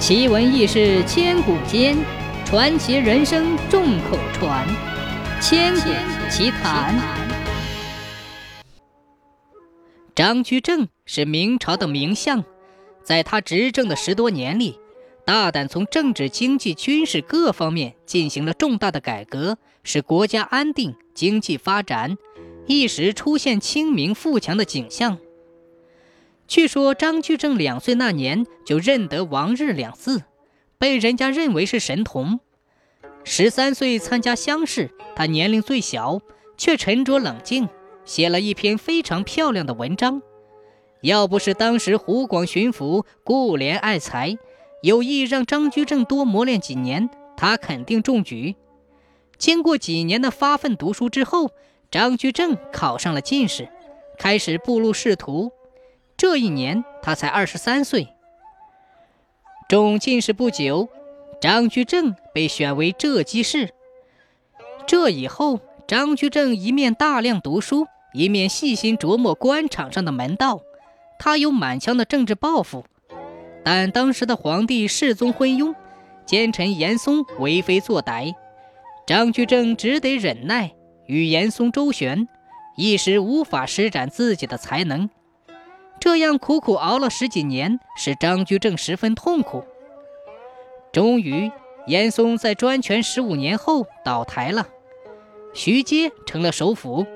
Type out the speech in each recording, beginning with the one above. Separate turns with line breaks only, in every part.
奇闻异事千古间，传奇人生众口传。千古奇谈。张居正是明朝的名相，在他执政的十多年里，大胆从政治、经济、军事各方面进行了重大的改革，使国家安定、经济发展，一时出现清明富强的景象。据说张居正两岁那年就认得“王日”两字，被人家认为是神童。十三岁参加乡试，他年龄最小，却沉着冷静，写了一篇非常漂亮的文章。要不是当时湖广巡抚顾怜爱才，有意让张居正多磨练几年，他肯定中举。经过几年的发奋读书之后，张居正考上了进士，开始步入仕途。这一年，他才二十三岁。中进士不久，张居正被选为浙机士。这以后，张居正一面大量读书，一面细心琢磨官场上的门道。他有满腔的政治抱负，但当时的皇帝世宗昏庸，奸臣严嵩为非作歹，张居正只得忍耐与严嵩周旋，一时无法施展自己的才能。这样苦苦熬了十几年，使张居正十分痛苦。终于，严嵩在专权十五年后倒台了，徐阶成了首辅，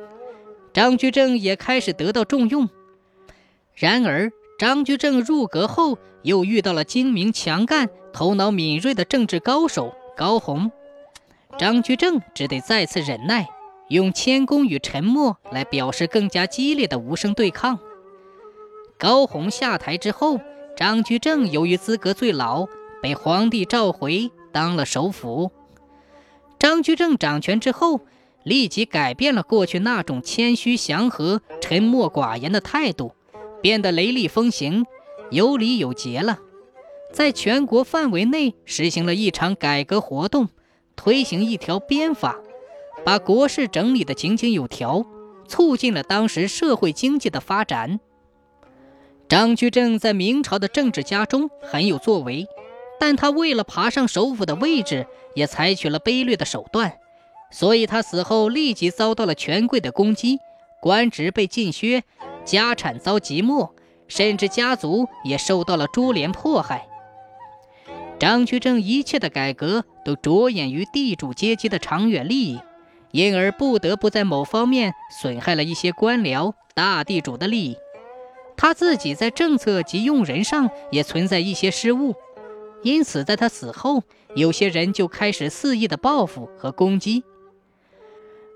张居正也开始得到重用。然而，张居正入阁后又遇到了精明强干、头脑敏锐的政治高手高洪，张居正只得再次忍耐，用谦恭与沉默来表示更加激烈的无声对抗。高洪下台之后，张居正由于资格最老，被皇帝召回当了首辅。张居正掌权之后，立即改变了过去那种谦虚祥和、沉默寡言的态度，变得雷厉风行、有礼有节了。在全国范围内实行了一场改革活动，推行一条鞭法，把国事整理得井井有条，促进了当时社会经济的发展。张居正在明朝的政治家中很有作为，但他为了爬上首辅的位置，也采取了卑劣的手段，所以他死后立即遭到了权贵的攻击，官职被尽削，家产遭即没，甚至家族也受到了株连迫害。张居正一切的改革都着眼于地主阶级的长远利益，因而不得不在某方面损害了一些官僚大地主的利益。他自己在政策及用人上也存在一些失误，因此在他死后，有些人就开始肆意的报复和攻击。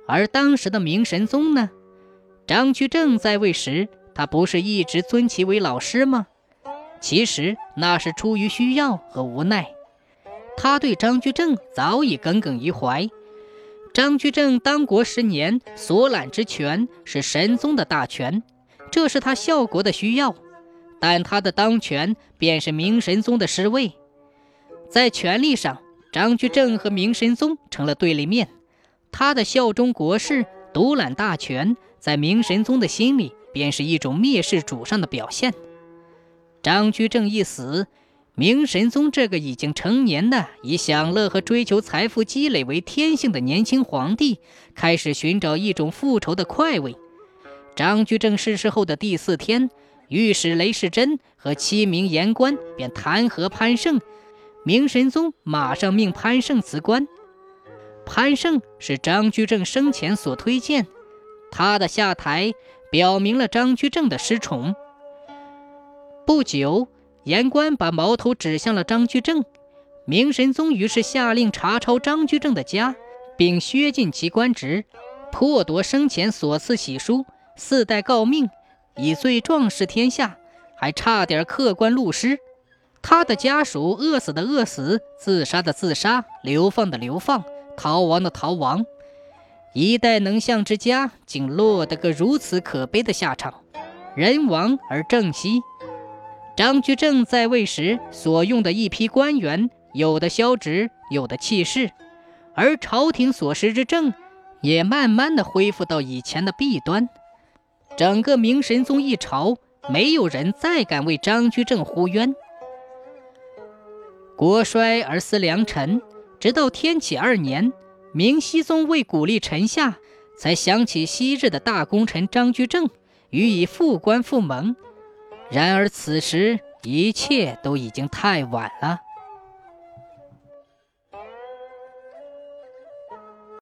而当时的明神宗呢？张居正在位时，他不是一直尊其为老师吗？其实那是出于需要和无奈。他对张居正早已耿耿于怀。张居正当国十年，所揽之权是神宗的大权。这是他效国的需要，但他的当权便是明神宗的失位。在权力上，张居正和明神宗成了对立面。他的效忠国事、独揽大权，在明神宗的心里便是一种蔑视主上的表现。张居正一死，明神宗这个已经成年的、以享乐和追求财富积累为天性的年轻皇帝，开始寻找一种复仇的快慰。张居正逝世后的第四天，御史雷世珍和七名言官便弹劾潘胜。明神宗马上命潘胜辞官。潘胜是张居正生前所推荐，他的下台表明了张居正的失宠。不久，言官把矛头指向了张居正，明神宗于是下令查抄张居正的家，并削尽其官职，破夺生前所赐玺书。四代诰命，以罪壮士天下，还差点客官戮尸。他的家属饿死的饿死，自杀的自杀，流放的流放，逃亡的逃亡。一代能相之家，竟落得个如此可悲的下场。人亡而政息。张居正在位时所用的一批官员，有的消职，有的弃市，而朝廷所施之政，也慢慢的恢复到以前的弊端。整个明神宗一朝，没有人再敢为张居正呼冤。国衰而思良臣，直到天启二年，明熹宗为鼓励臣下，才想起昔日的大功臣张居正，予以复官复盟。然而此时一切都已经太晚了。